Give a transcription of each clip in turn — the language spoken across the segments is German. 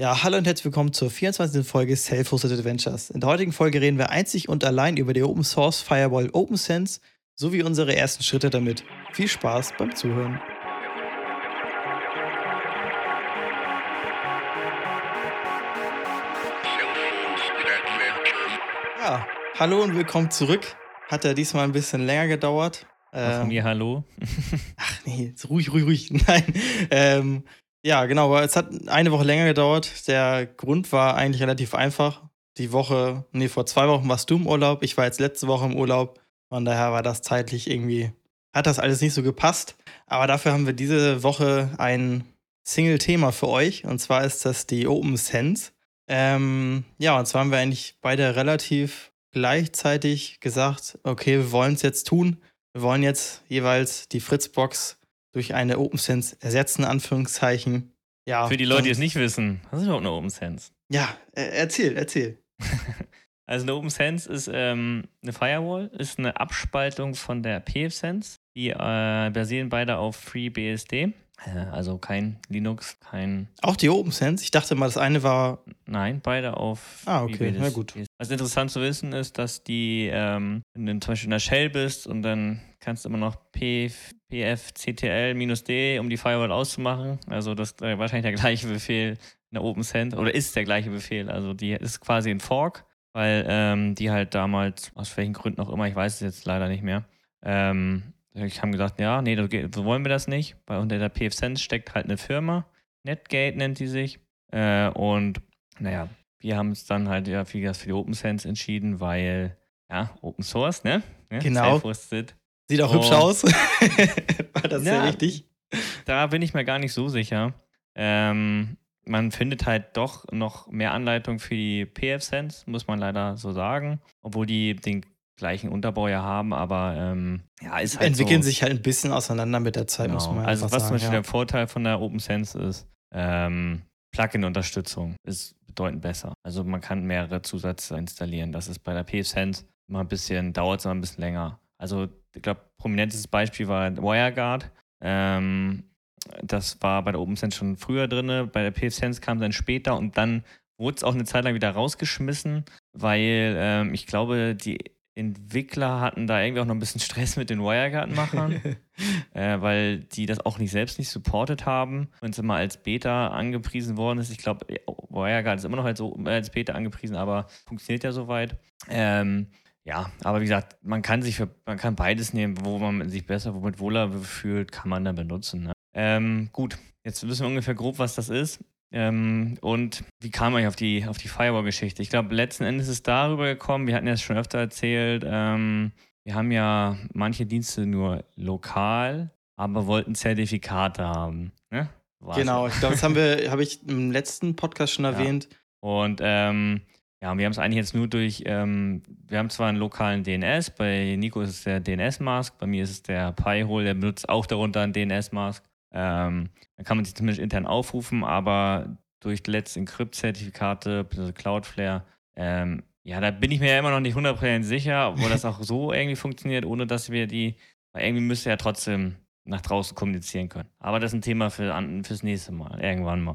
Ja, hallo und herzlich willkommen zur 24. Folge Self-Hosted Adventures. In der heutigen Folge reden wir einzig und allein über die Open Source Firewall OpenSense sowie unsere ersten Schritte damit. Viel Spaß beim Zuhören. Ja, hallo und willkommen zurück. Hat ja diesmal ein bisschen länger gedauert. Von Ähm, mir hallo. Ach nee, jetzt ruhig, ruhig, ruhig. Nein. Ähm, ja, genau, es hat eine Woche länger gedauert. Der Grund war eigentlich relativ einfach. Die Woche, nee, vor zwei Wochen warst du im Urlaub. Ich war jetzt letzte Woche im Urlaub. Von daher war das zeitlich irgendwie, hat das alles nicht so gepasst. Aber dafür haben wir diese Woche ein Single-Thema für euch. Und zwar ist das die Open Sense. Ähm, ja, und zwar haben wir eigentlich beide relativ gleichzeitig gesagt, okay, wir wollen es jetzt tun. Wir wollen jetzt jeweils die Fritzbox durch eine OpenSense ersetzen, Anführungszeichen. Ja, Für die Leute, die es nicht wissen, was ist überhaupt eine OpenSense? Ja, äh, erzähl, erzähl. Also eine OpenSense ist ähm, eine Firewall, ist eine Abspaltung von der PFSense. Die äh, basieren beide auf FreeBSD. Äh, also kein Linux, kein. Auch die OpenSense? Ich dachte mal, das eine war. Nein, beide auf Ah, okay, na gut. Was interessant zu wissen ist, dass die, ähm, wenn du zum Beispiel in der Shell bist und dann kannst du immer noch P, pfctl-d, um die Firewall auszumachen. Also das ist wahrscheinlich der gleiche Befehl in der OpenSense oder ist der gleiche Befehl. Also die ist quasi ein Fork, weil ähm, die halt damals, aus welchen Gründen auch immer, ich weiß es jetzt leider nicht mehr, ähm, ich haben gesagt, ja, nee, so wollen wir das nicht, weil unter der PFSense steckt halt eine Firma, Netgate nennt die sich, äh, und naja, wir haben es dann halt ja für die OpenSense entschieden, weil, ja, Open Source, ne? ne? Genau. Self-hosted. Sieht auch Oh. hübsch aus. war das ja Ja. richtig? Da bin ich mir gar nicht so sicher. Ähm, man findet halt doch noch mehr Anleitung für die PF-Sense, muss man leider so sagen. Obwohl die den gleichen Unterbau ja haben, aber ähm, ja, ist halt Entwickeln so. sich halt ein bisschen auseinander mit der Zeit, muss Genau. man Also was zum. Beispiel ja. der Vorteil von der OpenSense ist, ähm, Plugin-Unterstützung ist bedeutend besser. Also man kann mehrere Zusätze installieren. Das ist bei der PFSense mal ein bisschen, dauert es mal ein bisschen länger. Also ich glaube, prominentes Beispiel war WireGuard. Ähm, das war bei der OpenSense schon früher drin. Bei der PFSense kam dann später und dann wurde es auch eine Zeit lang wieder rausgeschmissen, weil ähm, ich glaube, die Entwickler hatten da irgendwie auch noch ein bisschen Stress mit den WireGuard-Machern äh, weil die das auch nicht selbst nicht supportet haben und es immer als Beta angepriesen worden ist. Ich glaube, WireGuard ist immer noch als, als Beta angepriesen, aber funktioniert ja soweit. Ähm, ja, aber wie gesagt, man kann sich für, man kann beides nehmen, wo man sich besser, womit wohler fühlt, kann man dann benutzen. Ne? Ähm, gut, jetzt wissen wir ungefähr grob, was das ist. Ähm, und wie kam ich auf die, auf die Firewall-Geschichte? Ich glaube, letzten Endes ist es darüber gekommen, wir hatten ja schon öfter erzählt, ähm, wir haben ja manche Dienste nur lokal, aber wollten Zertifikate haben. Ne? War's genau, ja. ich glaube, das haben wir, habe ich im letzten Podcast schon erwähnt. Und ähm, ja, wir haben es eigentlich jetzt nur durch, ähm, wir haben zwar einen lokalen DNS, bei Nico ist es der DNS-Mask, bei mir ist es der Pi-Hole, der benutzt auch darunter einen DNS-Mask. Ähm, dann kann man sich zumindest intern aufrufen, aber durch die letzten Encrypt-Zertifikate, also Cloudflare, ähm, ja, da bin ich mir ja immer noch nicht 100% sicher, obwohl das auch so irgendwie funktioniert, ohne dass wir die, weil irgendwie müsste ja trotzdem nach draußen kommunizieren können. Aber das ist ein Thema für, fürs nächste Mal, irgendwann mal.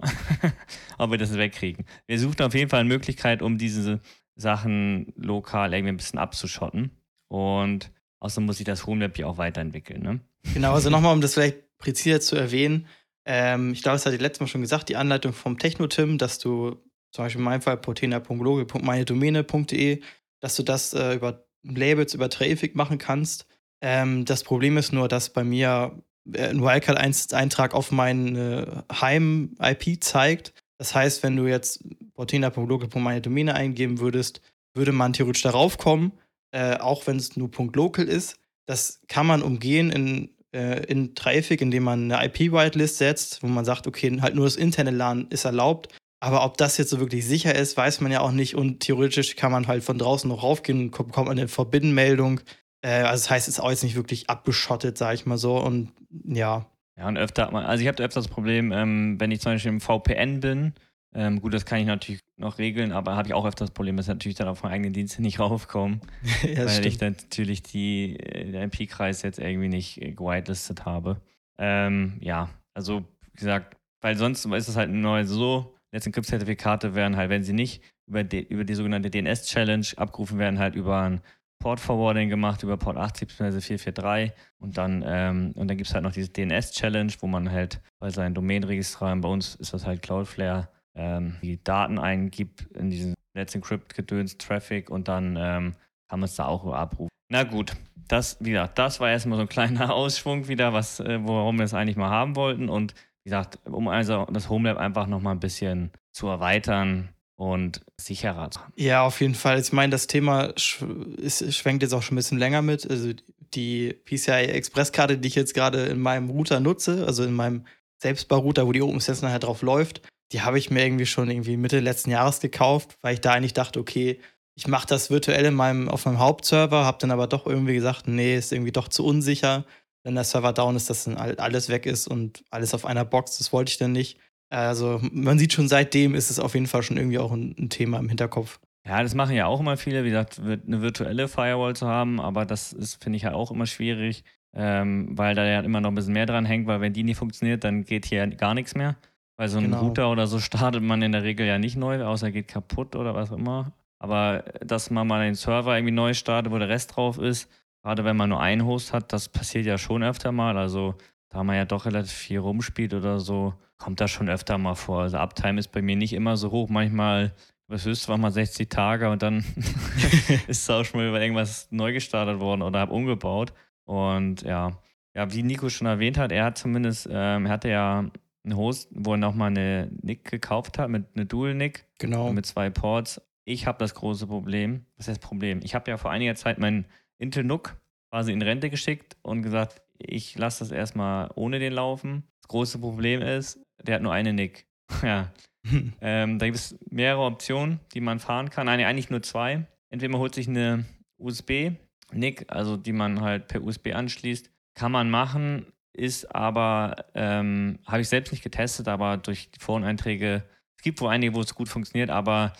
Ob wir das wegkriegen. Wir suchen auf jeden Fall eine Möglichkeit, um diese Sachen lokal irgendwie ein bisschen abzuschotten. Und außerdem muss sich das Homelab ja auch weiterentwickeln. Ne? Genau, also nochmal, um das vielleicht präziser zu erwähnen. Ähm, ich glaube, das hatte ich letztes Mal schon gesagt, die Anleitung vom Technotim, dass du zum Beispiel in meinem Fall potena.loge.meinedomäne.de, dass du das äh, über Labels, über Traffic machen kannst. Ähm, das Problem ist nur, dass bei mir äh, ein Wildcard-Eintrag auf meine Heim-IP zeigt. Das heißt, wenn du jetzt portina.local.meine eingeben würdest, würde man theoretisch darauf kommen, äh, auch wenn es nur .local ist. Das kann man umgehen in, äh, in Traffic, indem man eine IP-Whitelist setzt, wo man sagt, okay, halt nur das interne LAN ist erlaubt. Aber ob das jetzt so wirklich sicher ist, weiß man ja auch nicht. Und theoretisch kann man halt von draußen noch raufgehen und ko- bekommt eine Verbindenmeldung. Äh, also das heißt, es ist auch jetzt nicht wirklich abgeschottet, sag ich mal so. Und ja, Ja, und öfter, hat man- also ich habe öfter das Problem, ähm, wenn ich zum Beispiel im VPN bin, ähm, gut, das kann ich natürlich noch regeln, aber habe ich auch öfter das Problem, dass ich natürlich dann auf meinen eigenen Dienst nicht raufkomme. ja weil ich stimmt. dann natürlich die, äh, den IP-Kreis jetzt irgendwie nicht äh, gewitelistet habe. Ähm, ja, also wie gesagt, weil sonst ist es halt nur so Let's Encrypt-Zertifikate werden halt, wenn sie nicht über die, über die sogenannte DNS-Challenge abgerufen werden, halt über ein Port Forwarding gemacht, über Port 80 bzw. 443 und dann, ähm, dann gibt es halt noch diese DNS-Challenge, wo man halt bei seinen Domain-Registraren, bei uns ist das halt Cloudflare, ähm, die Daten eingibt in diesen Let's Encrypt-Gedöns, Traffic und dann ähm, kann man es da auch abrufen. Na gut, das, wie gesagt, das war erstmal so ein kleiner Ausschwung wieder, was, äh, warum wir es eigentlich mal haben wollten und wie gesagt, um also das Homelab einfach nochmal ein bisschen zu erweitern und sicherer. Ja, auf jeden Fall. Ich meine, das Thema sch ist, schwenkt jetzt auch schon ein bisschen länger mit. Also die PCI Express-Karte, die ich jetzt gerade in meinem Router nutze, also in meinem Selbstbau-Router, wo die OpenSense nachher drauf läuft, die habe ich mir irgendwie schon irgendwie Mitte letzten Jahres gekauft, weil ich da eigentlich dachte, okay, ich mache das virtuell in meinem, auf meinem Hauptserver, habe dann aber doch irgendwie gesagt, nee, ist irgendwie doch zu unsicher wenn der Server down ist, dass dann alles weg ist und alles auf einer Box. Das wollte ich dann nicht. Also man sieht schon seitdem ist es auf jeden Fall schon irgendwie auch ein, ein Thema im Hinterkopf. Ja, das machen ja auch immer viele, wie gesagt, eine virtuelle Firewall zu haben, aber das ist, finde ich, ja auch immer schwierig, ähm, weil da ja immer noch ein bisschen mehr dran hängt, weil wenn die nicht funktioniert, dann geht hier gar nichts mehr. Weil so ein genau. Router oder so startet man in der Regel ja nicht neu, außer geht kaputt oder was auch immer. Aber dass man mal den Server irgendwie neu startet, wo der Rest drauf ist, gerade wenn man nur einen Host hat, das passiert ja schon öfter mal. Also da man ja doch relativ viel rumspielt oder so, kommt das schon öfter mal vor. Also Uptime ist bei mir nicht immer so hoch. Manchmal, was höchst war mal 60 Tage und dann ist es auch schon mal irgendwas neu gestartet worden oder habe umgebaut. Und ja, ja, wie Nico schon erwähnt hat, er hat zumindest, ähm, er hatte ja einen Host, wo er nochmal eine NIC gekauft hat, mit einer Dual-NIC. Genau. Mit zwei Ports. Ich habe das große Problem. Was ist das Problem? Ich habe ja vor einiger Zeit meinen Intel NUC quasi in Rente geschickt und gesagt, ich lasse das erstmal ohne den laufen. Das große Problem ist, der hat nur eine NIC. ja. ähm, da gibt es mehrere Optionen, die man fahren kann. Nein, eigentlich nur zwei. Entweder man holt sich eine USB-NIC, also die man halt per USB anschließt. Kann man machen, ist aber, ähm, habe ich selbst nicht getestet, aber durch die Foreneinträge, es gibt wohl einige, wo es gut funktioniert, aber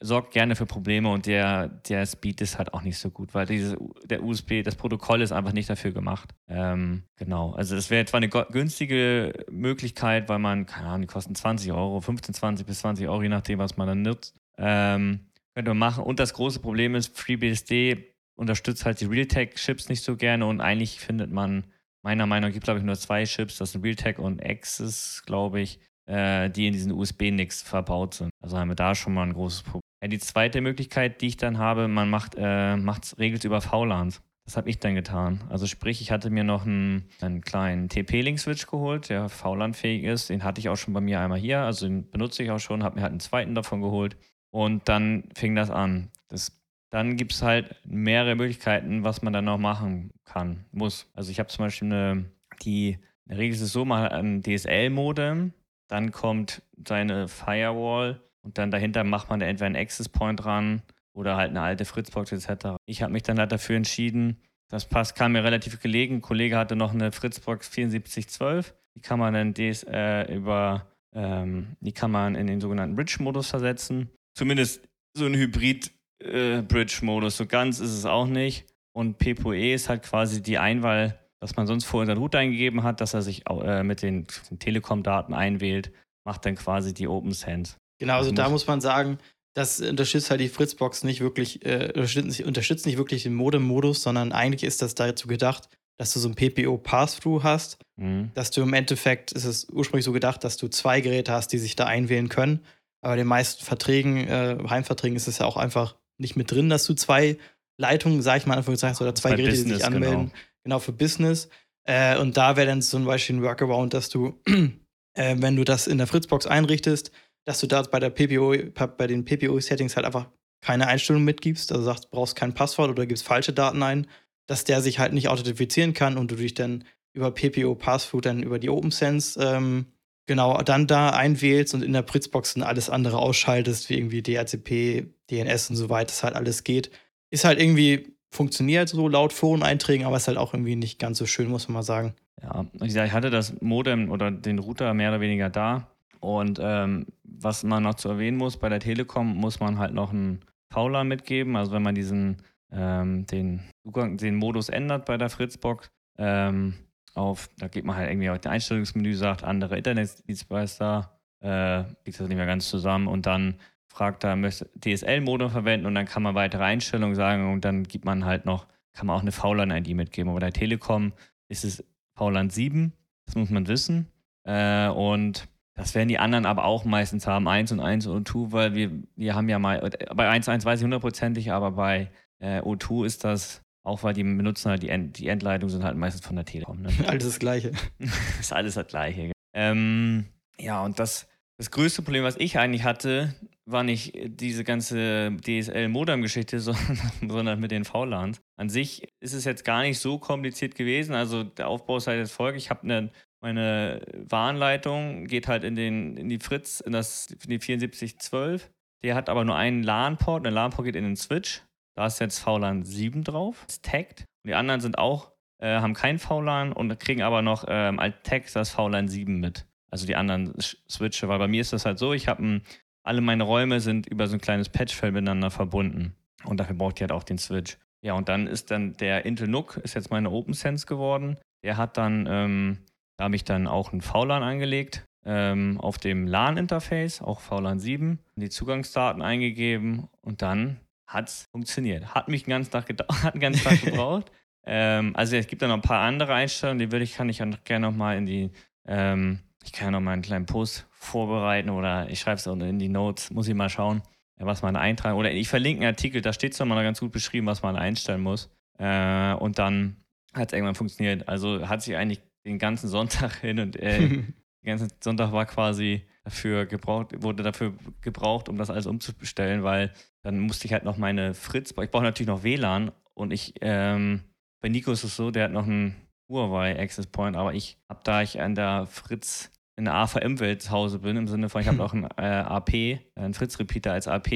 sorgt gerne für Probleme und der, der Speed ist halt auch nicht so gut, weil diese, der USB, das Protokoll ist einfach nicht dafür gemacht. Ähm, genau. Also das wäre zwar eine günstige Möglichkeit, weil man, keine Ahnung, die kosten 20 Euro, 15, 20 bis 20 Euro, je nachdem, was man dann nutzt. Ähm, könnte man machen. Und das große Problem ist, FreeBSD unterstützt halt die Realtek-Chips nicht so gerne und eigentlich findet man, meiner Meinung nach, gibt glaube ich nur zwei Chips, das sind Realtek und Axis, glaube ich äh, die in diesen USB-Nicks verbaut sind. Also haben wir da schon mal ein großes Problem. Ja, die zweite Möglichkeit, die ich dann habe, man macht äh, macht's über VLANs. Das habe ich dann getan. Also sprich, ich hatte mir noch einen, einen kleinen TP-Link-Switch geholt, der VLAN-fähig ist. Den hatte ich auch schon bei mir einmal hier, also den benutze ich auch schon, habe mir halt einen zweiten davon geholt. Und dann fing das an. Das, dann gibt es halt mehrere Möglichkeiten, was man dann noch machen kann, muss. Also ich habe zum Beispiel eine, die, in Regel ist so, hat ein DSL-Modem, dann kommt seine Firewall und dann dahinter macht man da entweder einen Access Point ran oder halt eine alte Fritzbox etc. Ich habe mich dann halt dafür entschieden, das passt, kam mir relativ gelegen. Ein Kollege hatte noch eine Fritzbox 7412. Die kann man dann des, äh, über, ähm, die kann man in den sogenannten Bridge-Modus versetzen. Zumindest so ein Hybrid-Bridge-Modus. Äh, so ganz ist es auch nicht. Und PPOE ist halt quasi die Einwahl was man sonst vorher in der Route eingegeben hat, dass er sich äh, mit den, den Telekom-Daten einwählt, macht dann quasi die Open Send. Genau, also, also da muss man sagen, das unterstützt halt die Fritzbox nicht wirklich, äh, unterstützt, unterstützt nicht wirklich den Modem-Modus, sondern eigentlich ist das dazu gedacht, dass du so ein PPO-Pass-Through hast, mhm. dass du im Endeffekt, ist es ursprünglich so gedacht, dass du zwei Geräte hast, die sich da einwählen können. Aber in den meisten Verträgen, äh, Heimverträgen ist es ja auch einfach nicht mit drin, dass du zwei Leitungen, sag ich mal, einfach gesagt, oder zwei Geräte, Business, die sich anmelden. Genau genau für Business. Äh, und da wäre dann zum Beispiel ein Workaround, dass du, äh, wenn du das in der Fritzbox einrichtest, dass du da bei der PPO, bei den PPO-Settings halt einfach keine Einstellung mitgibst, also sagst, brauchst kein Passwort oder gibst falsche Daten ein, dass der sich halt nicht authentifizieren kann und du dich dann über PPO Passthrough dann über die OpenSense ähm, genau dann da einwählst und in der Fritzbox dann alles andere ausschaltest, wie irgendwie DHCP, DNS und so weiter, das halt alles geht. Ist halt irgendwie funktioniert so laut Foreneinträgen, aber ist halt auch irgendwie nicht ganz so schön, muss man mal sagen. Ja, ich hatte das Modem oder den Router mehr oder weniger da. Und ähm, was man noch zu erwähnen muss, bei der Telekom muss man halt noch einen VLAN mitgeben. Also wenn man diesen ähm, den, den Modus ändert bei der Fritzbox, ähm, auf, da geht man halt irgendwie auf das Einstellungsmenü, sagt andere Internetdienstleister, äh, liegt das nicht mehr ganz zusammen und dann fragt er, möchte DSL-Modem verwenden und dann kann man weitere Einstellungen sagen und dann gibt man halt noch, kann man auch eine VLAN-ID mitgeben. Aber bei der Telekom ist es VLAN 7, das muss man wissen. Äh, und das werden die anderen aber auch meistens haben, 1 und 1 und O2, weil wir, wir haben ja mal, bei 1 1 weiß ich hundertprozentig, aber bei äh, O2 ist das auch, weil die benutzen halt die, End, die Endleitungen sind halt meistens von der Telekom. Ne? Alles das Gleiche. ist alles das Gleiche. Ähm, ja, und das, das größte Problem, was ich eigentlich hatte, war nicht diese ganze DSL-Modem-Geschichte, sondern, mit den VLANs. An sich ist es jetzt gar nicht so kompliziert gewesen. Also der Aufbau ist halt jetzt folgt. Ich habe eine meine Warnleitung geht halt in, den, in die Fritz, in, das, in die 7412. Der hat aber nur einen LAN-Port. Der LAN-Port geht in den Switch. Da ist jetzt VLAN 7 drauf. Das tagged. Und die anderen sind auch, äh, haben kein VLAN und kriegen aber noch ähm, als Tag das VLAN 7 mit. Also die anderen Switche. Weil bei mir ist das halt so, ich habe alle meine Räume sind über so ein kleines Patchfeld miteinander verbunden. Und dafür braucht ihr halt auch den Switch. Ja, und dann ist dann der Intel NUC, ist jetzt meine OpenSense geworden. Der hat dann ähm, da habe ich dann auch ein VLAN angelegt ähm, auf dem LAN-Interface, auch VLAN 7, die Zugangsdaten eingegeben und dann hat es funktioniert. Hat mich einen ganzen Tag, hat einen ganzen Tag gebraucht. ähm, also es gibt dann noch ein paar andere Einstellungen, die würde ich, kann ich dann gerne nochmal in die, ähm, ich kann ja noch mal einen kleinen Post vorbereiten oder ich schreibe es auch in die Notes, muss ich mal schauen, was man eintragen. Oder ich verlinke einen Artikel, da steht es nochmal ganz gut beschrieben, was man einstellen muss. Äh, und dann hat es irgendwann funktioniert. Also hat sich eigentlich den ganzen Sonntag hin und äh, den ganzen Sonntag war quasi dafür gebraucht, wurde dafür gebraucht, um das alles umzustellen, weil dann musste ich halt noch meine Fritz, ich brauche natürlich noch WLAN und ich, ähm, bei Nico ist es so, der hat noch einen Huawei Access Point, aber ich habe da ich an der Fritz in der AVM-Welt zu Hause bin, im Sinne von, ich habe auch einen äh, AP, einen Fritz-Repeater als AP,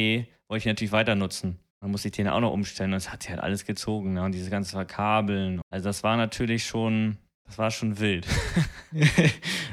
wollte ich natürlich weiter nutzen. Dann musste ich den auch noch umstellen und das hat sich halt alles gezogen. Ne? Und diese ganze Verkabeln. Also das war natürlich schon das war schon wild.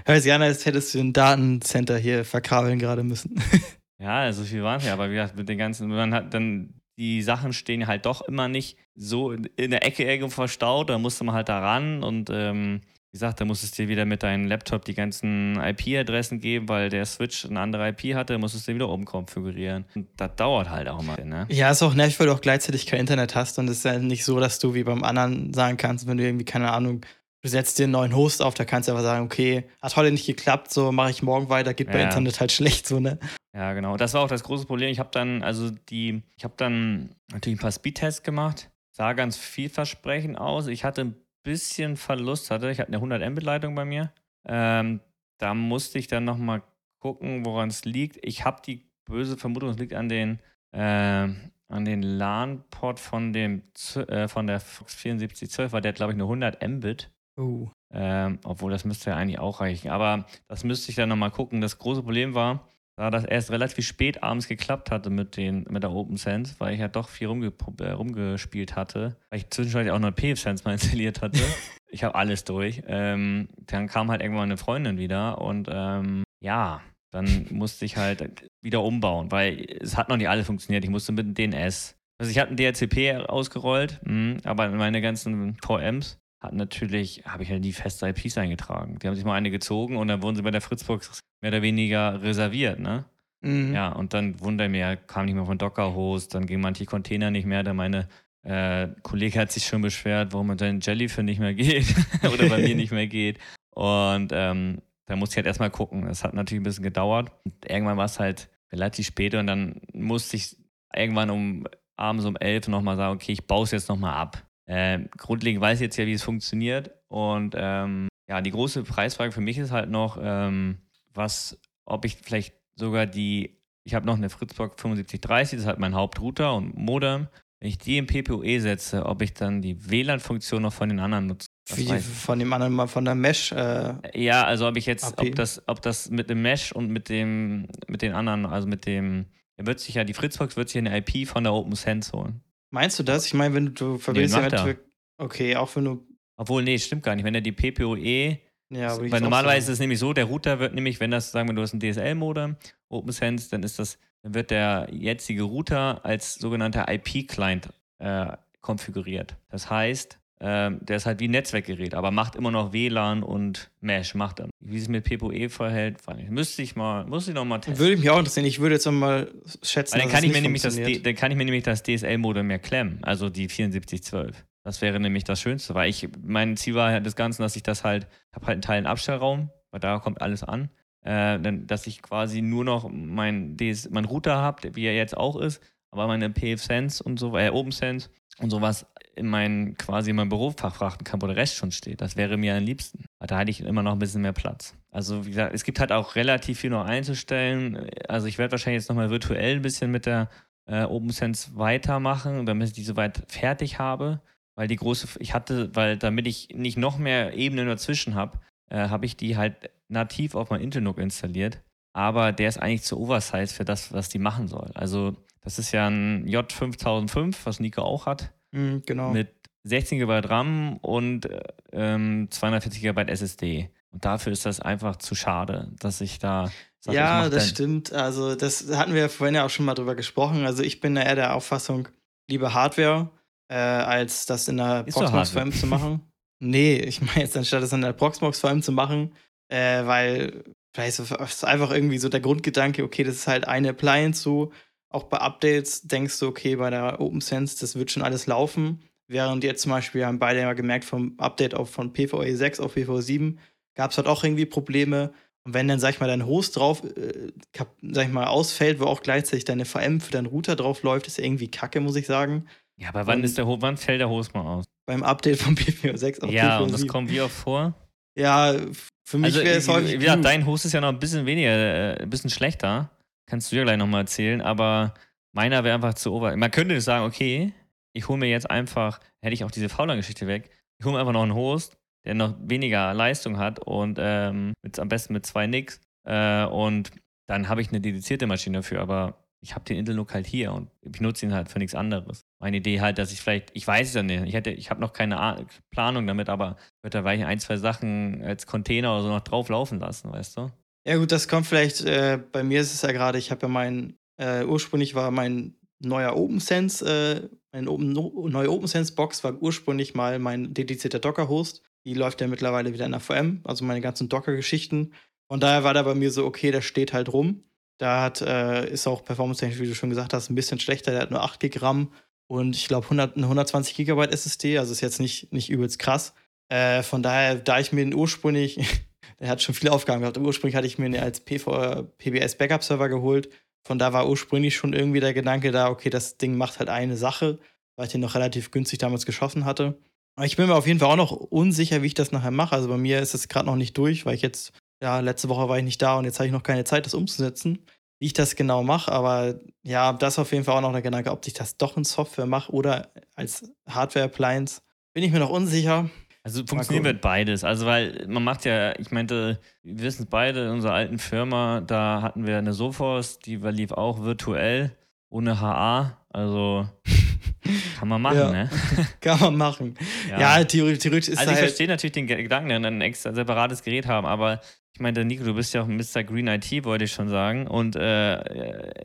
Hört sich an, als hättest du ein Datencenter hier verkabeln gerade müssen. ja, so viel waren es ja, aber wie gesagt, mit den ganzen, man hat dann, die Sachen stehen halt doch immer nicht so in der Ecke irgendwo verstaut, da musste man halt da ran und ähm, wie gesagt, da musstest du dir wieder mit deinem Laptop die ganzen IP-Adressen geben, weil der Switch eine andere IP hatte, musstest du wieder umkonfigurieren. Und das dauert halt auch mal. Ne? Ja, ist auch nervig, weil du auch gleichzeitig kein Internet hast und es ist ja nicht so, dass du wie beim anderen sagen kannst, wenn du irgendwie, keine Ahnung, du setzt dir einen neuen Host auf, da kannst du einfach sagen, okay, hat heute nicht geklappt, so mache ich morgen weiter, geht bei Internet halt schlecht, so, ne? Ja, genau. Das war auch das große Problem. Ich habe dann, also die, ich habe dann natürlich ein paar Speedtests gemacht, sah ganz vielversprechend aus. Ich hatte ein bisschen Verlust, hatte, ich hatte eine 100 Mbit-Leitung bei mir. Ähm, da musste ich dann nochmal gucken, woran es liegt. Ich habe die böse Vermutung, es liegt an den, äh, an den LAN-Port von dem äh, von der Fox 7412, weil der hat, glaube ich, eine 100 Mbit. Oh. Ähm, obwohl das müsste ja eigentlich auch reichen. Aber das müsste ich dann nochmal gucken. Das große Problem war, da das erst relativ spät abends geklappt hatte mit, den, mit der OpenSense, weil ich ja doch viel rumge äh, rumgespielt hatte, weil ich zwischendurch auch noch PFSense mal installiert hatte. ich habe alles durch. Ähm, dann kam halt irgendwann eine Freundin wieder und ähm, ja, dann musste ich halt wieder umbauen, weil es hat noch nicht alles funktioniert. Ich musste mit dem DNS. Also ich hatte ein DHCP ausgerollt, mh, aber meine ganzen VMs hat natürlich, habe ich halt die feste IPs eingetragen. Die haben sich mal eine gezogen und dann wurden sie bei der Fritzbox mehr oder weniger reserviert, ne? Mhm. Ja, und dann wundert mir, kam nicht mehr von Docker-Host, dann gingen manche Container nicht mehr, da meine äh, Kollege hat sich schon beschwert, warum man sein Jellyfin nicht mehr geht oder bei mir nicht mehr geht. Und ähm, da musste ich halt erstmal gucken. Das hat natürlich ein bisschen gedauert. Und irgendwann war es halt relativ spät und dann musste ich irgendwann um abends um elf nochmal sagen, okay, ich baue es jetzt nochmal ab. Äh, grundlegend weiß ich jetzt ja, wie es funktioniert. Und ähm, ja, die große Preisfrage für mich ist halt noch, ähm, was, ob ich vielleicht sogar die, ich habe noch eine Fritzbox 7530, das ist halt mein Hauptrouter und Modem. Wenn ich die im PPOE setze, ob ich dann die WLAN-Funktion noch von den anderen nutze. Wie von dem anderen mal von der Mesh. Äh, ja, also ob ich jetzt, AP. ob das, ob das mit dem Mesh und mit dem, mit den anderen, also mit dem, wird sich ja, die Fritzbox wird sich eine IP von der OpenSense holen. Meinst du das? Ich meine, wenn du, verbindest nee, ja Okay, auch wenn du. Obwohl, nee, stimmt gar nicht. Wenn er die PPOE. Ja, weil normalerweise ist es nämlich so, der Router wird nämlich, wenn das, sagen wir, du hast ein DSL-Modem, OpenSense, dann ist das, dann wird der jetzige Router als sogenannter IP-Client äh, konfiguriert. Das heißt, Ähm, der ist halt wie ein Netzwerkgerät, aber macht immer noch WLAN und Mesh, macht er. Wie es mit PPE verhält, müsste ich mal, muss ich noch mal testen. Würde mich auch interessieren. Ich würde jetzt mal schätzen, dann kann, ich mir nämlich das, dann kann ich mir nämlich das DSL-Modem mehr klemmen, also die 7412. Das wäre nämlich das Schönste, weil ich, mein Ziel war halt das Ganze, dass ich das halt, ich habe halt einen Teil einen Abstellraum, weil da kommt alles an, äh, dann, dass ich quasi nur noch mein, DS, mein Router habe, wie er jetzt auch ist, aber meine PFSense und so, äh, OpenSense und sowas in mein, quasi in mein Berufsfach frachten kann, wo der Rest schon steht. Das wäre mir am liebsten. Da hätte ich immer noch ein bisschen mehr Platz. Also, wie gesagt, es gibt halt auch relativ viel noch einzustellen. Also, ich werde wahrscheinlich jetzt nochmal virtuell ein bisschen mit der äh, OpenSense weitermachen, damit ich die soweit fertig habe. Weil die große, ich hatte, weil damit ich nicht noch mehr Ebenen dazwischen habe, äh, habe ich die halt nativ auf mein Intel-NUC installiert. Aber der ist eigentlich zu oversized für das, was die machen soll. Also, das ist ja ein J5005, was Nico auch hat. Mhm, genau. Mit 16 GB RAM und ähm, 240 GB SSD. Und dafür ist das einfach zu schade, dass ich da. Sag, ja, ich das stimmt. Also, das hatten wir vorhin ja auch schon mal drüber gesprochen. Also, ich bin eher der Auffassung, lieber Hardware, äh, als das in der Proxmox VM zu machen. Nee, ich meine jetzt anstatt das in der Proxmox VM zu machen, äh, weil vielleicht ist einfach irgendwie so der Grundgedanke, okay, das ist halt eine Appliance so auch bei Updates denkst du, okay, bei der OpenSense, das wird schon alles laufen. Während jetzt zum Beispiel haben beide ja gemerkt, vom Update auf von PVE 6 auf PVE 7 gab es halt auch irgendwie Probleme. Und wenn dann, sag ich mal, dein Host drauf, äh, sag ich mal, ausfällt, wo auch gleichzeitig deine VM für deinen Router drauf läuft, ist ja irgendwie kacke, muss ich sagen. Ja, aber wann, ist der, wann fällt der Host mal aus? Beim Update von PVE 6 auf ja, PVE 7. Ja, und das kommt wie oft vor? Ja, für mich also, wäre es häufig. Wie gesagt, dein Host ist ja noch ein bisschen weniger, äh, ein bisschen schlechter. Kannst du ja gleich nochmal erzählen, aber meiner wäre einfach zu over. Man könnte sagen, okay, ich hole mir jetzt einfach, hätte ich auch diese Fauler-Geschichte weg, ich hole mir einfach noch einen Host, der noch weniger Leistung hat und ähm, mit, am besten mit zwei Nicks. Äh, und dann habe ich eine dedizierte Maschine dafür, aber ich habe den Intel-Look halt hier und ich nutze ihn halt für nichts anderes. Meine Idee halt, dass ich vielleicht, ich weiß es ja nicht, ich, ich habe noch keine Planung damit, aber ich würde da vielleicht ein, zwei Sachen als Container oder so noch drauf laufen lassen, weißt du? Ja, gut, das kommt vielleicht, äh, bei mir ist es ja gerade, ich habe ja meinen, äh, ursprünglich war mein neuer OpenSense, äh, meine Open, no, neue OpenSense-Box war ursprünglich mal mein dedizierter Docker-Host. Die läuft ja mittlerweile wieder in der VM, also meine ganzen Docker-Geschichten. Und daher war da bei mir so, okay, der steht halt rum. Da hat, äh, ist auch performance-technisch, wie du schon gesagt hast, ein bisschen schlechter. Der hat nur 8 GB RAM und ich glaube 120 GB SSD, also ist jetzt nicht, nicht übelst krass. Äh, von daher, da ich mir den ursprünglich der hat schon viele Aufgaben gehabt. Ursprünglich hatte ich mir den als PV, PBS Backup Server geholt. Von da war ursprünglich schon irgendwie der Gedanke da, okay, das Ding macht halt eine Sache, weil ich den noch relativ günstig damals geschossen hatte. Aber ich bin mir auf jeden Fall auch noch unsicher, wie ich das nachher mache. Also bei mir ist es gerade noch nicht durch, weil ich jetzt, ja, letzte Woche war ich nicht da und jetzt habe ich noch keine Zeit, das umzusetzen, wie ich das genau mache. Aber ja, das ist auf jeden Fall auch noch der Gedanke, ob ich das doch in Software mache oder als Hardware-Appliance. Bin ich mir noch unsicher. Also funktionieren wird beides. Also weil man macht ja, ich meinte, wir wissen es beide, in unserer alten Firma, da hatten wir eine Sophos, die lief auch virtuell, ohne HA. Also kann man machen, ja, ne? Kann man machen. Ja, ja theoretisch, theoretisch ist Also ich halt verstehe natürlich den Gedanken, ein extra separates Gerät haben, aber ich meine, Nico, du bist ja auch Mr. Green IT, wollte ich schon sagen. Und äh,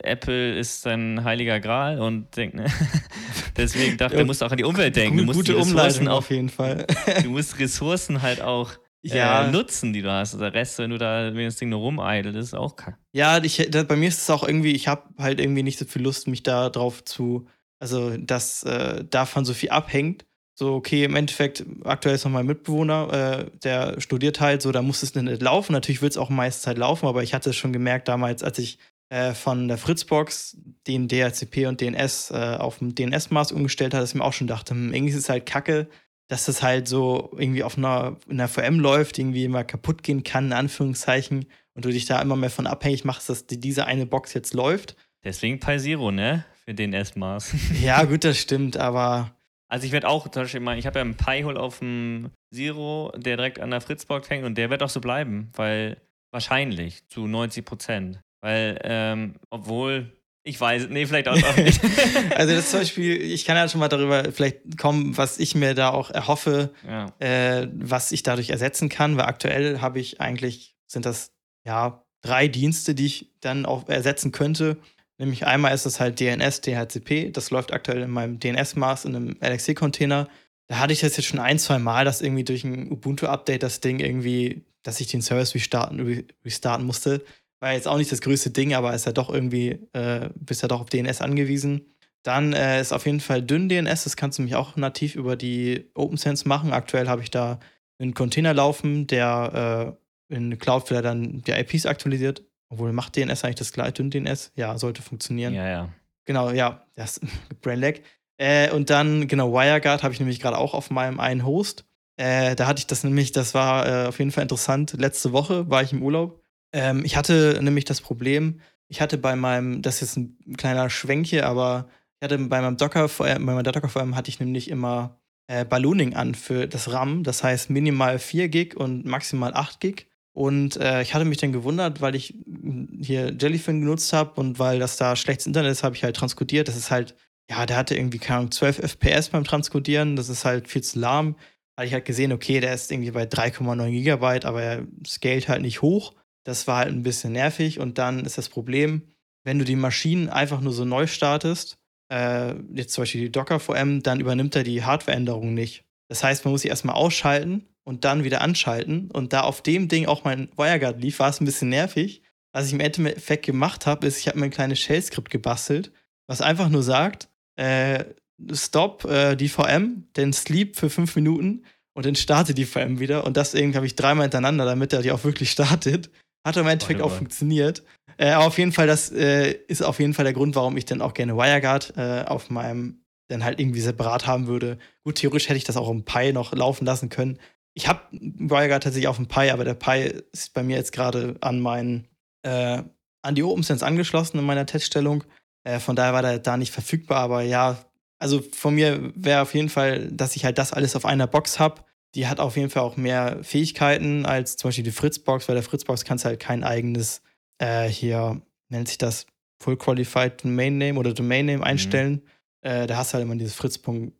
Apple ist sein heiliger Gral und denkt, ne? deswegen dachte, du musst auch an die Umwelt denken. Du musst Gute Umleitung auf jeden Fall. du musst Ressourcen halt auch äh, ja. nutzen, die du hast. Der Rest, wenn du da, wenn das Ding nur rumeidelt, ist auch kacke. Ja, ich, da, bei mir ist es auch irgendwie, ich habe halt irgendwie nicht so viel Lust, mich da drauf zu, also dass äh, davon so viel abhängt so, okay, im Endeffekt, aktuell ist noch mein Mitbewohner, äh, der studiert halt so, da muss es nicht laufen. Natürlich wird es auch meiste Zeit laufen, aber ich hatte es schon gemerkt damals, als ich äh, von der Fritzbox den DHCP und DNS äh, auf dem DNS-Maß umgestellt habe, dass ich mir auch schon dachte, hm, irgendwie ist es halt kacke, dass das halt so irgendwie auf einer, in einer VM läuft, irgendwie immer kaputt gehen kann, in Anführungszeichen, und du dich da immer mehr von abhängig machst, dass die, diese eine Box jetzt läuft. Deswegen Pi Zero, ne? Für DNS-Maß. ja, gut, das stimmt, aber also ich werde auch, zum Beispiel mal, ich habe ja einen Pi-Hole auf dem Zero, der direkt an der Fritzbox hängt und der wird auch so bleiben, weil wahrscheinlich zu 90 Prozent. Weil, ähm, obwohl, ich weiß, nee, vielleicht auch, auch nicht. also das zum Beispiel, ich kann ja schon mal darüber vielleicht kommen, was ich mir da auch erhoffe, ja. äh, was ich dadurch ersetzen kann, weil aktuell habe ich eigentlich, sind das ja drei Dienste, die ich dann auch ersetzen könnte. Nämlich einmal ist es halt DNS, DHCP. Das läuft aktuell in meinem DNS-Maß in einem LXC-Container. da hatte ich das jetzt schon ein, zwei Mal, dass irgendwie durch ein Ubuntu-Update das Ding irgendwie, dass ich den Service restarten, restarten musste. War jetzt auch nicht das größte Ding, aber ist ja doch irgendwie, äh, bist ja doch auf DNS angewiesen. Dann äh, ist auf jeden Fall dünn DNS, das kannst du mich auch nativ über die OpenSense machen. Aktuell habe ich da einen Container laufen, der äh, in Cloudflare dann die IPs aktualisiert. Obwohl macht DNS eigentlich das gleiche, dünn DNS? Ja, sollte funktionieren. Ja, ja. Genau, ja, das Brainlag. Äh, und dann, genau, WireGuard habe ich nämlich gerade auch auf meinem einen Host. Äh, da hatte ich das nämlich, das war äh, auf jeden Fall interessant. Letzte Woche war ich im Urlaub. Ähm, ich hatte nämlich das Problem, ich hatte bei meinem, das ist ein kleiner Schwenk hier, aber ich hatte bei meinem Docker, bei meinem Docker vor allem hatte ich nämlich immer äh, Ballooning an für das RAM. Das heißt minimal 4 Gig und maximal 8 Gig. Und äh, ich hatte mich dann gewundert, weil ich hier Jellyfin genutzt habe und weil das da schlechtes Internet ist, habe ich halt transkodiert. Das ist halt, ja, der hatte irgendwie, keine Ahnung, 12 FPS beim Transkodieren. Das ist halt viel zu lahm. Hatte ich halt gesehen, okay, der ist irgendwie bei 3,9 Gigabyte, aber er scaled halt nicht hoch. Das war halt ein bisschen nervig. Und dann ist das Problem, wenn du die Maschinen einfach nur so neu startest, äh, jetzt zum Beispiel die Docker-VM, dann übernimmt er die Hardwareänderungen nicht. Das heißt, man muss sie erstmal ausschalten und dann wieder anschalten. Und da auf dem Ding auch mein WireGuard lief, war es ein bisschen nervig. Was ich im Endeffekt gemacht habe, ist, ich habe mir ein kleines Shell-Skript gebastelt, was einfach nur sagt, äh, stop äh, die VM, dann sleep für fünf Minuten und dann starte die VM wieder. Und das irgendwie habe ich dreimal hintereinander, damit er die auch wirklich startet. Hat im Endeffekt auch funktioniert. Äh, aber auf jeden Fall, das äh, ist auf jeden Fall der Grund, warum ich dann auch gerne WireGuard äh, auf meinem dann halt irgendwie separat haben würde. Gut, theoretisch hätte ich das auch im Pi noch laufen lassen können. Ich habe WireGuard tatsächlich auf dem Pi, aber der Pi ist bei mir jetzt gerade an meinen äh, an die OpenSense angeschlossen in meiner Teststellung. Äh, von daher war der da nicht verfügbar, aber ja, also von mir wäre auf jeden Fall, dass ich halt das alles auf einer Box habe. Die hat auf jeden Fall auch mehr Fähigkeiten als zum Beispiel die Fritzbox, weil der Fritzbox kannst halt kein eigenes äh, hier nennt sich das Full Qualified Domain Name oder Domain Name mhm. einstellen. Mhm. Äh, da hast du halt immer dieses Fritz.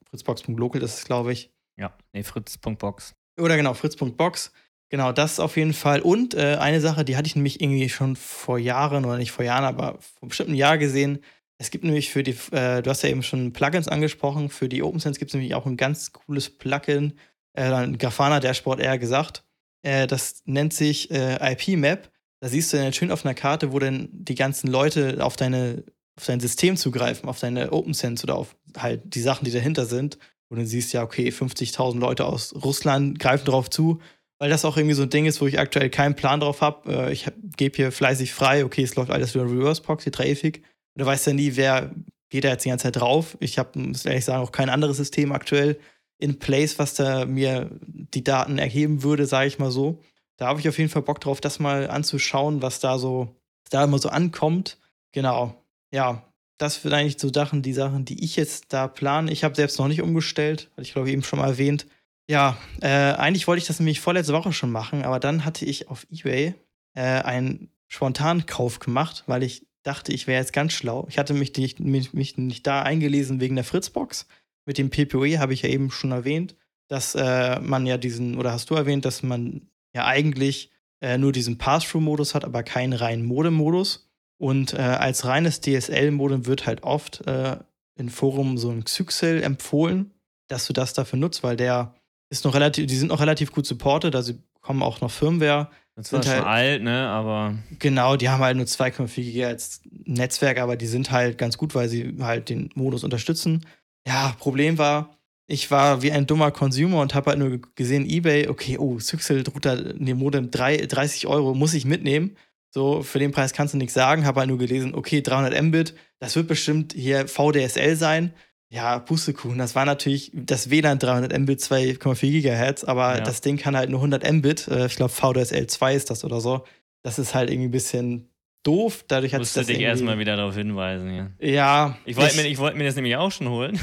Fritzbox.local, das ist, glaube ich. Ja, nee, Fritz.box. Oder genau, Fritz.box. Genau, das auf jeden Fall. Und äh, eine Sache, die hatte ich nämlich irgendwie schon vor Jahren, oder nicht vor Jahren, aber vor einem bestimmten Jahr gesehen. Es gibt nämlich für die, äh, du hast ja eben schon Plugins angesprochen, für die OpenSense gibt es nämlich auch ein ganz cooles Plugin, äh, ein Grafana Dashboard eher gesagt. Äh, das nennt sich äh, IP-Map. Da siehst du dann schön auf einer Karte, wo dann die ganzen Leute auf deine auf dein System zugreifen, auf deine OpenSense oder auf halt die Sachen, die dahinter sind. Und dann siehst du ja, okay, 50.000 Leute aus Russland greifen drauf zu, weil das auch irgendwie so ein Ding ist, wo ich aktuell keinen Plan drauf habe. Äh, ich gebe hier fleißig frei, okay, es läuft alles über Reverse Proxy, Traffic. Und du weißt ja nie, wer geht da jetzt die ganze Zeit drauf. Ich habe, muss ehrlich sagen, auch kein anderes System aktuell in place, was da mir die Daten erheben würde, sage ich mal so da habe ich auf jeden Fall Bock drauf, das mal anzuschauen, was da so, da immer so ankommt. Genau. Ja, das sind eigentlich so Sachen, die Sachen, die ich jetzt da plane. Ich habe selbst noch nicht umgestellt, hatte ich glaube ich eben schon mal erwähnt. Ja, äh, eigentlich wollte ich das nämlich vorletzte Woche schon machen, aber dann hatte ich auf eBay äh, einen Spontankauf gemacht, weil ich dachte, ich wäre jetzt ganz schlau. Ich hatte mich nicht, mich, mich nicht da eingelesen wegen der Fritzbox. Mit dem PPOE habe ich ja eben schon erwähnt, dass äh, man ja diesen, oder hast du erwähnt, dass man ja eigentlich äh, nur diesen Pass-Through-Modus hat, aber keinen reinen Modem-Modus. Und äh, als reines DSL-Modem wird halt oft äh, in Forum so ein Xyxel empfohlen, dass du das dafür nutzt, weil der ist noch relativ, die sind noch relativ gut supported, also kommen auch noch Firmware. Das ist schon halt, alt, ne, aber. Genau, die haben halt nur 2,4 GHz Netzwerk, aber die sind halt ganz gut, weil sie halt den Modus unterstützen. Ja, Problem war, ich war wie ein dummer Consumer und habe halt nur gesehen, eBay, okay, oh, Syxel in dem Modem 3, 30 Euro, muss ich mitnehmen. So, für den Preis kannst du nichts sagen, habe halt nur gelesen, okay, 300 Mbit, das wird bestimmt hier VDSL sein. Ja, Pustekuchen, das war natürlich das WLAN 300 Mbit, 2,4 Gigahertz, aber ja. das Ding kann halt nur 100 Mbit. Äh, ich glaube, VDSL 2 ist das oder so. Das ist halt irgendwie ein bisschen doof. Dadurch hat Musste das dich erstmal wieder darauf hinweisen. Ja. ja ich wollte mir, wollt mir das nämlich auch schon holen.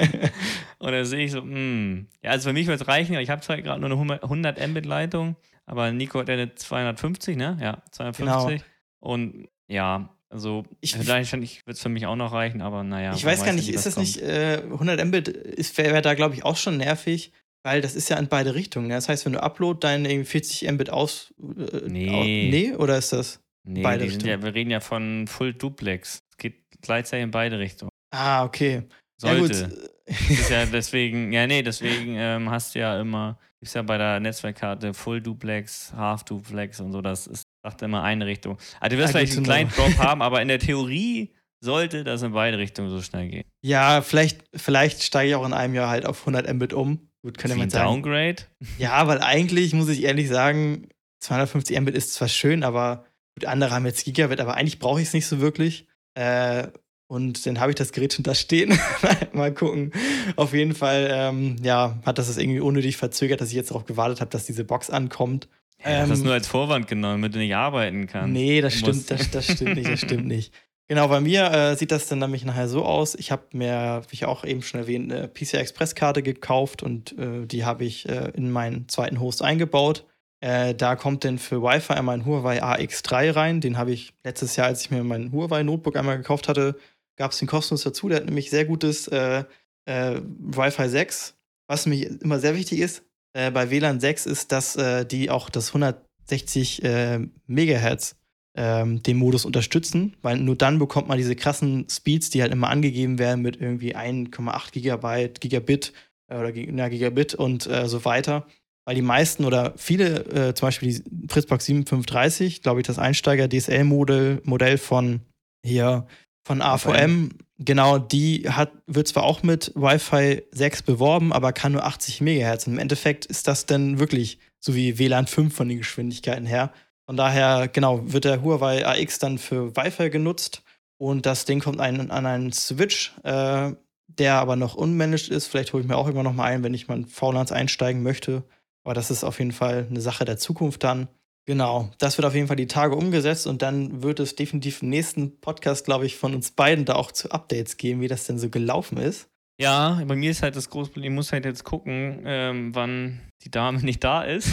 und da sehe ich so, hm. Ja, also für mich wird es reichen. Ich habe zwar gerade nur eine 100 Mbit-Leitung, aber Nico hat ja eine 250, ne? Ja, 250. Genau. Und ja, also ich, vielleicht wird es für mich auch noch reichen, aber naja. Ich weiß gar nicht, ist das kommt. nicht, äh, 100 Mbit wäre wär da, glaube ich, auch schon nervig, weil das ist ja in beide Richtungen. Ne? Das heißt, wenn du Upload deine 40 Mbit aus. Äh, nee. Aus, nee, oder ist das? Nee, beide Richtungen. Ja, wir reden ja von Full Duplex. Es geht gleichzeitig in beide Richtungen. Ah, okay. Sollte. Ja, gut. Ist ja deswegen, ja, nee, deswegen ähm, hast du ja immer, ist ja bei der Netzwerkkarte Full Duplex, Half Duplex und so, das ist, sagt immer eine Richtung. Also du wirst vielleicht einen kleinen. Drop haben, aber in der Theorie sollte das in beide Richtungen so schnell gehen. Ja, vielleicht, vielleicht steige ich auch in einem Jahr halt auf 100 Mbit um. Gut, könnte man sagen. Downgrade? Ja, weil eigentlich muss ich ehrlich sagen, 250 Mbit ist zwar schön, aber gut, andere haben jetzt Gigabit, aber eigentlich brauche ich es nicht so wirklich. Äh, und dann habe ich das Gerät schon da stehen. Mal gucken. Auf jeden Fall, ähm, ja, hat das es irgendwie unnötig verzögert, dass ich jetzt darauf gewartet habe, dass diese Box ankommt. Ja, hast das Ähm, nur als Vorwand genommen, damit du nicht arbeiten kannst. Nee, das stimmt, das, das stimmt nicht, das stimmt nicht. Genau, bei mir äh, sieht das dann nämlich nachher so aus. Ich habe mir, wie ich auch eben schon erwähnt, eine PCI Express Karte gekauft und äh, die habe ich äh, in meinen zweiten Host eingebaut. Äh, da kommt dann für Wi-Fi einmal ein Huawei AX3 rein. Den habe ich letztes Jahr, als ich mir mein Huawei Notebook einmal gekauft hatte, gab es den kostenlos dazu. Der hat nämlich sehr gutes äh, äh, Wi-Fi 6. Was mir immer sehr wichtig ist, äh, bei WLAN 6 ist, dass äh, die auch das 160 äh, Megahertz ähm, den Modus unterstützen, weil nur dann bekommt man diese krassen Speeds, die halt immer angegeben werden mit irgendwie 1,8 Gigabyte, Gigabit äh, oder na, Gigabit und so weiter. Weil die meisten oder viele, zum Beispiel die Fritzbox 7530, glaube ich, das Einsteiger-DSL-Modell Modell von hier von AVM, genau, die hat, wird zwar auch mit Wi-Fi 6 beworben, aber kann nur 80 Megahertz. Und Im Endeffekt ist das dann wirklich so wie WLAN 5 von den Geschwindigkeiten her. Von daher, genau, wird der Huawei AX dann für Wi-Fi genutzt und das Ding kommt ein, an einen Switch, äh, der aber noch unmanaged ist. Vielleicht hole ich mir auch immer noch mal ein, wenn ich mal in VLANs einsteigen möchte. Aber das ist auf jeden Fall eine Sache der Zukunft dann. Genau, das wird auf jeden Fall die Tage umgesetzt und dann wird es definitiv im nächsten Podcast, glaube ich, von uns beiden da auch zu Updates geben, wie das denn so gelaufen ist. Ja, bei mir ist halt das große Problem, ich muss halt jetzt gucken, ähm, wann die Dame nicht da ist.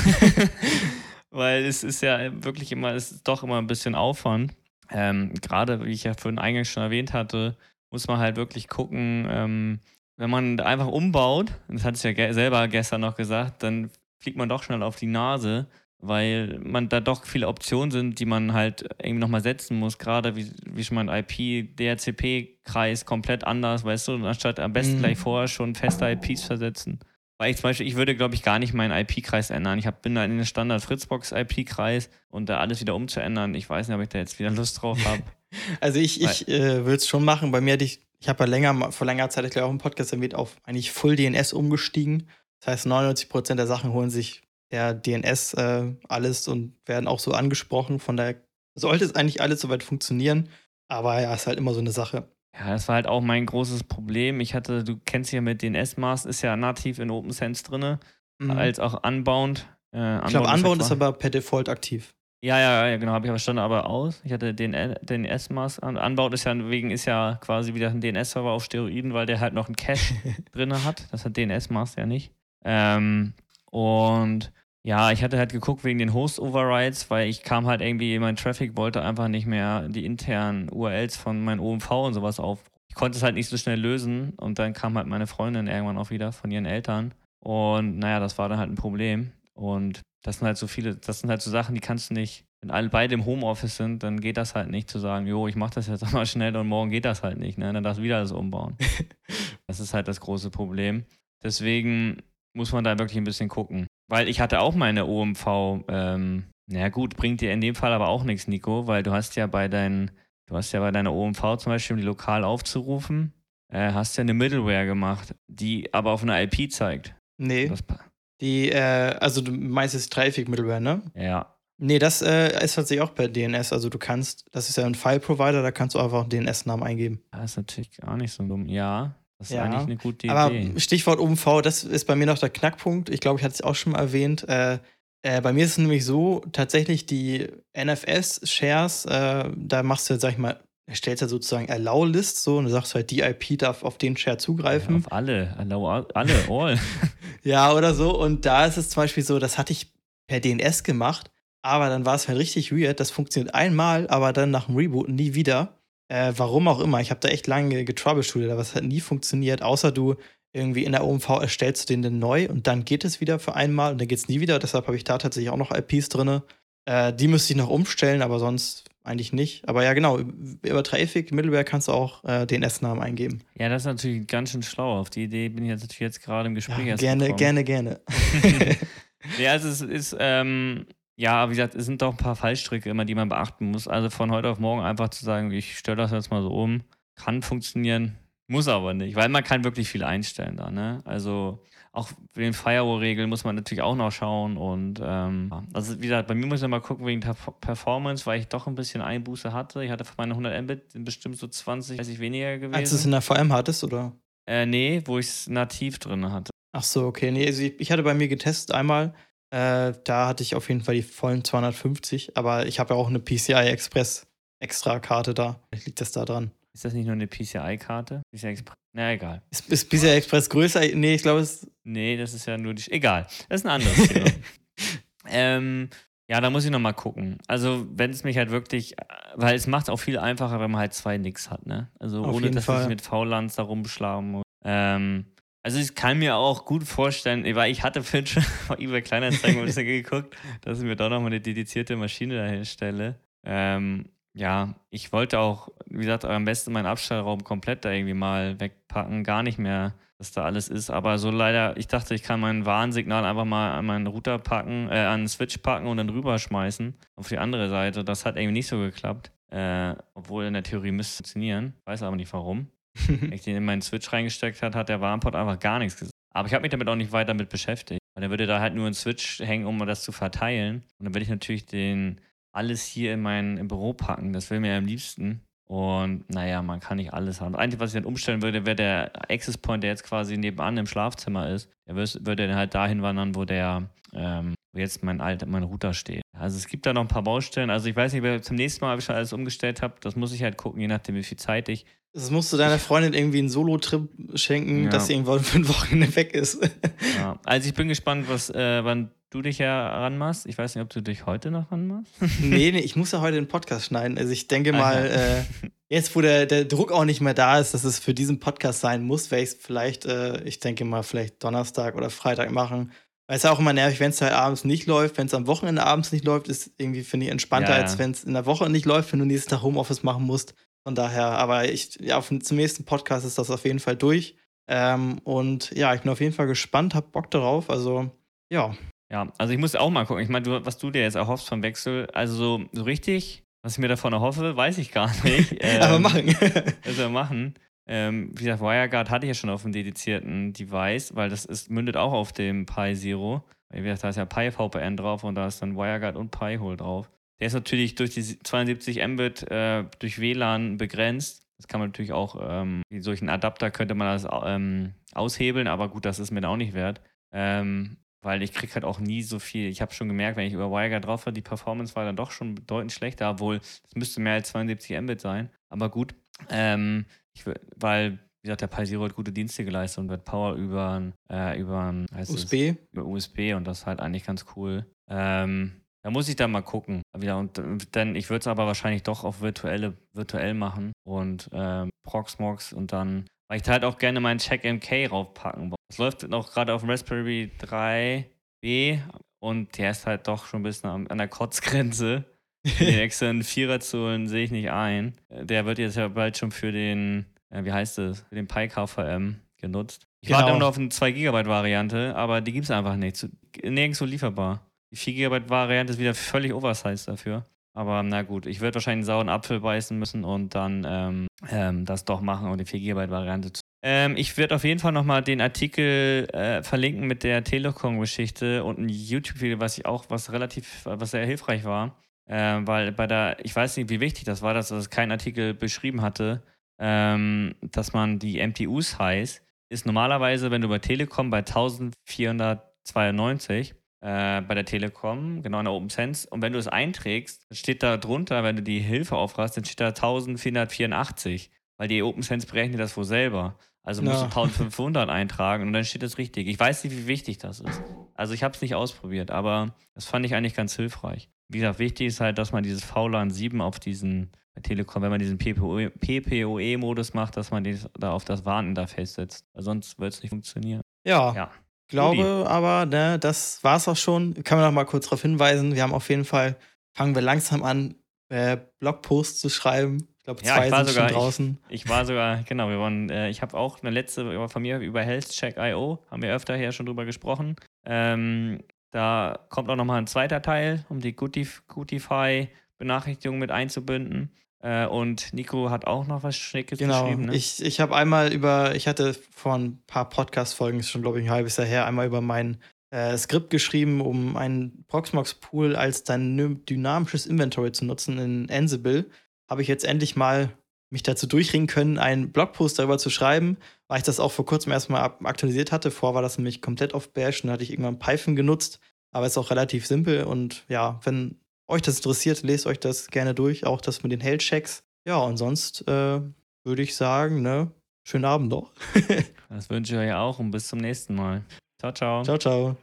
Weil es ist ja wirklich immer, es ist doch immer ein bisschen Aufwand. Ähm, Gerade, wie ich ja vorhin eingangs schon erwähnt hatte, muss man halt wirklich gucken, ähm, wenn man einfach umbaut, das hat es ja ge selber gestern noch gesagt, dann fliegt man doch schnell auf die Nase, weil man da doch viele Optionen sind, die man halt irgendwie nochmal setzen muss. Gerade wie, wie schon mal IP, DHCP-Kreis komplett anders, weißt du, anstatt am besten Mhm. gleich vorher schon feste IPs versetzen. Weil ich zum Beispiel, ich würde, glaube ich, gar nicht meinen IP-Kreis ändern. Ich hab, bin da in den Standard-Fritzbox-IP-Kreis und da alles wieder umzuändern, ich weiß nicht, ob ich da jetzt wieder Lust drauf habe. Also ich, ich äh, würde es schon machen. Bei mir hatte ich, ich habe ja länger, vor längerer Zeit, ich glaube auch im Podcast erwähnt, auf eigentlich Full DNS umgestiegen. Das heißt, 99% der Sachen holen sich der DNS äh, alles und werden auch so angesprochen. Von daher sollte es eigentlich alles soweit funktionieren. Aber ja, ist halt immer so eine Sache. Ja, das war halt auch mein großes Problem. Ich hatte, du kennst ja mit DNS-Maß, ist ja nativ in OpenSense drin, Mhm. als auch Unbound. Äh, ich glaube, Unbound ist qua- aber per Default aktiv. Ja, ja, ja, genau, habe ich aber stand aber aus. Ich hatte den DNS-Maß an. Unbound ist ja wegen ist ja quasi wieder ein DNS-Server auf Steroiden, weil der halt noch einen Cache drin hat. Das hat DNS-Maß ja nicht. Ähm, und ja, ich hatte halt geguckt wegen den Host-Overrides, weil ich kam halt irgendwie, mein Traffic wollte einfach nicht mehr die internen URLs von meinem OMV und sowas auf. Ich konnte es halt nicht so schnell lösen und dann kam halt meine Freundin irgendwann auch wieder von ihren Eltern. Und naja, das war dann halt ein Problem. Und das sind halt so viele, das sind halt so Sachen, die kannst du nicht, wenn alle beide im Homeoffice sind, dann geht das halt nicht zu sagen, jo, ich mach das jetzt mal schnell und morgen geht das halt nicht, ne? Dann darfst du wieder alles umbauen. das ist halt das große Problem. Deswegen muss man da wirklich ein bisschen gucken. Weil ich hatte auch meine OMV, ähm, naja gut, bringt dir in dem Fall aber auch nichts, Nico, weil du hast ja bei deinen, du hast ja bei deiner OMV zum Beispiel, um die lokal aufzurufen, äh, hast ja eine Middleware gemacht, die aber auf einer IP zeigt. Nee. Das, Die, äh, also du meinst jetzt Traffic-Middleware, ne? ja, Nee, das äh, ist tatsächlich auch per DNS. Also du kannst, das ist ja ein File-Provider, da kannst du einfach einen DNS-Namen eingeben. das ist natürlich gar nicht so dumm. Ja, das ist Ja, eigentlich eine gute Aber Idee. Stichwort OMV, das ist bei mir noch der Knackpunkt. Ich glaube, ich hatte es auch schon mal erwähnt. Äh, äh, bei mir ist es nämlich so, tatsächlich die NFS-Shares, äh, da machst du, sag ich mal, erstellst ja sozusagen Allow-List so und du sagst halt, die IP darf auf den Share Ja, zugreifen. auf alle, allow, alle, all. Ja, oder so. Und da ist es zum Beispiel so, das hatte ich per DNS gemacht, aber dann war es halt richtig weird. Das funktioniert einmal, aber dann nach dem Reboot nie wieder. Äh, warum auch immer. Ich habe da echt lange getroubleshootet, aber es hat nie funktioniert, außer du irgendwie in der OMV erstellst du den dann neu und dann geht es wieder für einmal und dann geht es nie wieder. Deshalb habe ich da tatsächlich auch noch IPs drin. Äh, die müsste ich noch umstellen, aber sonst eigentlich nicht. Aber ja, genau, über Traffic, Middleware kannst du auch äh, DNS-Namen eingeben. Ja, das ist natürlich ganz schön schlau. Auf die Idee bin ich jetzt natürlich jetzt gerade im Gespräch ja, Gerne, gekommen. gerne, gerne. ja, also es ist, ähm, ja, wie gesagt, es sind doch ein paar Fallstricke immer, die man beachten muss. Also von heute auf morgen einfach zu sagen, ich stelle das jetzt mal so um, kann funktionieren, muss aber nicht, weil man kann wirklich viel einstellen da, ne? Also auch wegen den Firewall-Regeln muss man natürlich auch noch schauen und ähm, also wie gesagt, bei mir muss ich mal gucken wegen der Performance, weil ich doch ein bisschen Einbuße hatte. Ich hatte für meine 100 Mbit bestimmt so 20, 30 weniger gewesen. Als du es in der VM hattest, oder? Äh, nee, wo ich es nativ drin hatte. Ach so, okay. Nee, also ich, ich hatte bei mir getestet einmal, äh, da hatte ich auf jeden Fall die vollen 250, aber ich habe ja auch eine PCI Express extra Karte da. Liegt das da dran? Ist das nicht nur eine PCI-Karte? PCI Express. Na, egal. Ist, ist PCI Express größer? Nee, ich glaube, es. Nee, das ist ja nur die. Egal. Das ist ein anderes Thema. ähm, ja, da muss ich nochmal gucken. Also, wenn es mich halt wirklich, weil es macht auch viel einfacher, wenn man halt zwei Nix hat, ne? Also, Auf ohne dass Fall. ich mit VLANs da rumbeschlagen muss. Ähm, also, ich kann mir auch gut vorstellen, weil ich hatte vorhin schon bei eBay Kleinanzeigen ein bisschen geguckt, dass ich mir doch nochmal eine dedizierte Maschine dahin stelle. Ähm, ja, ich wollte auch, wie gesagt, am besten meinen Abstellraum komplett da irgendwie mal wegpacken, gar nicht mehr, dass da alles ist. Aber so leider, ich dachte, ich kann mein Warnsignal einfach mal an meinen Router packen, äh, an den Switch packen und dann rüberschmeißen auf die andere Seite. Das hat irgendwie nicht so geklappt. Äh, obwohl in der Theorie müsste es funktionieren. Weiß aber nicht warum. Wenn ich den in meinen Switch reingesteckt hat, hat der Warnport einfach gar nichts gesagt. Aber ich habe mich damit auch nicht weiter damit beschäftigt. Weil dann würde da halt nur ein Switch hängen, um das zu verteilen. Und dann würde ich natürlich den alles hier in mein im Büro packen. Das will mir am liebsten. Und naja, man kann nicht alles haben. Das Einzige, was ich dann umstellen würde, wäre der Access Point, der jetzt quasi nebenan im Schlafzimmer ist. Der würde dann halt dahin wandern, wo der, ähm, wo jetzt mein alter, mein Router steht. Also es gibt da noch ein paar Baustellen. Also ich weiß nicht, zum nächsten Mal, ob ich schon alles umgestellt habe. Das muss ich halt gucken, je nachdem, wie viel Zeit ich. Das musst du deiner Freundin irgendwie einen Solo-Trip schenken, ja. dass sie irgendwann fünf Wochen weg ist. ja. Also ich bin gespannt, was, äh, wann du dich ja ranmachst. Ich weiß nicht, ob du dich heute noch ranmachst. nee, nee, ich muss ja heute den Podcast schneiden. Also ich denke mal, äh, jetzt wo der, der Druck auch nicht mehr da ist, dass es für diesen Podcast sein muss, werde ich es vielleicht, äh, ich denke mal, vielleicht Donnerstag oder Freitag machen. Weil es ja auch immer nervig, wenn es halt abends nicht läuft. Wenn es am Wochenende abends nicht läuft, ist irgendwie, finde ich, entspannter, ja, ja. als wenn es in der Woche nicht läuft, wenn du nächsten Tag Homeoffice machen musst. Von daher, aber ich, ja, auf, zum nächsten Podcast ist das auf jeden Fall durch. Ähm, und ja, ich bin auf jeden Fall gespannt, hab Bock darauf. Also, ja, ja, also ich muss auch mal gucken. Ich meine, was du dir jetzt erhoffst vom Wechsel, also so, so richtig, was ich mir davon erhoffe, weiß ich gar nicht. Ähm, Aber machen. also machen. Ähm, wie gesagt, WireGuard hatte ich ja schon auf dem dedizierten Device, weil das ist, mündet auch auf dem Pi Zero. Wie gesagt, da ist ja Pi VPN drauf und da ist dann WireGuard und Pi-Hole drauf. Der ist natürlich durch die 72 Mbit äh, durch WLAN begrenzt. Das kann man natürlich auch, ähm, wie solchen Adapter könnte man das ähm, aushebeln, aber gut, das ist mir auch nicht wert. Ähm, weil ich kriege halt auch nie so viel. Ich habe schon gemerkt, wenn ich über WireGuard drauf war, die Performance war dann doch schon bedeutend schlechter, obwohl es müsste mehr als 72 Mbit sein. Aber gut, ähm, ich, weil, wie gesagt, der Zero hat gute Dienste geleistet und wird Power über, äh, über USB. Es, über USB und das ist halt eigentlich ganz cool. Ähm, da muss ich dann mal gucken. Wieder. Und dann, ich würde es aber wahrscheinlich doch auf virtuelle, virtuell machen und ähm, Proxmox und dann weil ich da halt auch gerne meinen Check MK raufpacken. Das läuft noch gerade auf dem Raspberry 3B und der ist halt doch schon ein bisschen an, der Kotzgrenze. Den externen Vierer zu holen, sehe ich nicht ein. Der wird jetzt ja bald schon für den, äh, wie heißt es, für den Pi KVM genutzt. Ich genau. warte immer noch auf eine 2 GB Variante, aber die gibt es einfach nicht. Nirgendwo lieferbar. Die 4 GB Variante ist wieder völlig oversized dafür. Aber na gut, ich werde wahrscheinlich einen sauren Apfel beißen müssen und dann ähm, ähm, das doch machen und die 4 GB Variante zu. Ähm, ich werde auf jeden Fall nochmal den Artikel äh, verlinken mit der Telekom-Geschichte und ein YouTube-Video, was ich auch, was relativ, was sehr hilfreich war. Äh, weil bei der, ich weiß nicht, wie wichtig das war, dass es kein Artikel beschrieben hatte, ähm, dass man die MTUs heißt, ist normalerweise, wenn du bei Telekom bei 1492 äh, bei der Telekom, genau in der OpenSense. Und wenn du es einträgst, steht da drunter, wenn du die Hilfe aufrasst, dann steht da 1484, weil die OpenSense berechnet das wohl selber. Also musst ja. du 1500 eintragen und dann steht das richtig. Ich weiß nicht, wie wichtig das ist. Also ich habe es nicht ausprobiert, aber das fand ich eigentlich ganz hilfreich. Wie gesagt, wichtig ist halt, dass man dieses VLAN 7 auf diesen Telekom, wenn man diesen PPOE-Modus macht, dass man da auf das Warninterface setzt. Weil sonst wird es nicht funktionieren. Ja, ja glaube aber, ne, das es auch schon. Kann man noch mal kurz darauf hinweisen. Wir haben auf jeden Fall fangen wir langsam an, äh, Blogposts zu schreiben. Ich glaube, Ja, zwei ich war sind sogar- schon draußen. Ich war sogar, genau, wir waren, äh, ich habe auch eine letzte von mir über HealthCheck.io, haben wir öfter hier schon drüber gesprochen. Ähm, da kommt auch nochmal ein zweiter Teil, um die Gutif- Gutify-Benachrichtigung mit einzubinden. Äh, und Nico hat auch noch was Schnickes Genau. geschrieben, ne? Ich, ich habe einmal über, ich hatte vor ein paar Podcast-Folgen, ist schon glaube ich ein halbes Jahr her, einmal über mein äh, Skript geschrieben, um einen Proxmox-Pool als dein dynamisches Inventory zu nutzen in Ansible. Habe ich jetzt endlich mal mich dazu durchringen können, einen Blogpost darüber zu schreiben, weil ich das auch vor kurzem erstmal aktualisiert hatte. Vorher war das nämlich komplett auf Bash und da hatte ich irgendwann Python genutzt. Aber ist auch relativ simpel und ja, wenn euch das interessiert, lest euch das gerne durch, auch das mit den Health-Checks. Ja, und sonst äh, würde ich sagen, ne, schönen Abend noch. Das wünsche ich euch auch und bis zum nächsten Mal. Ciao, ciao. ciao, ciao.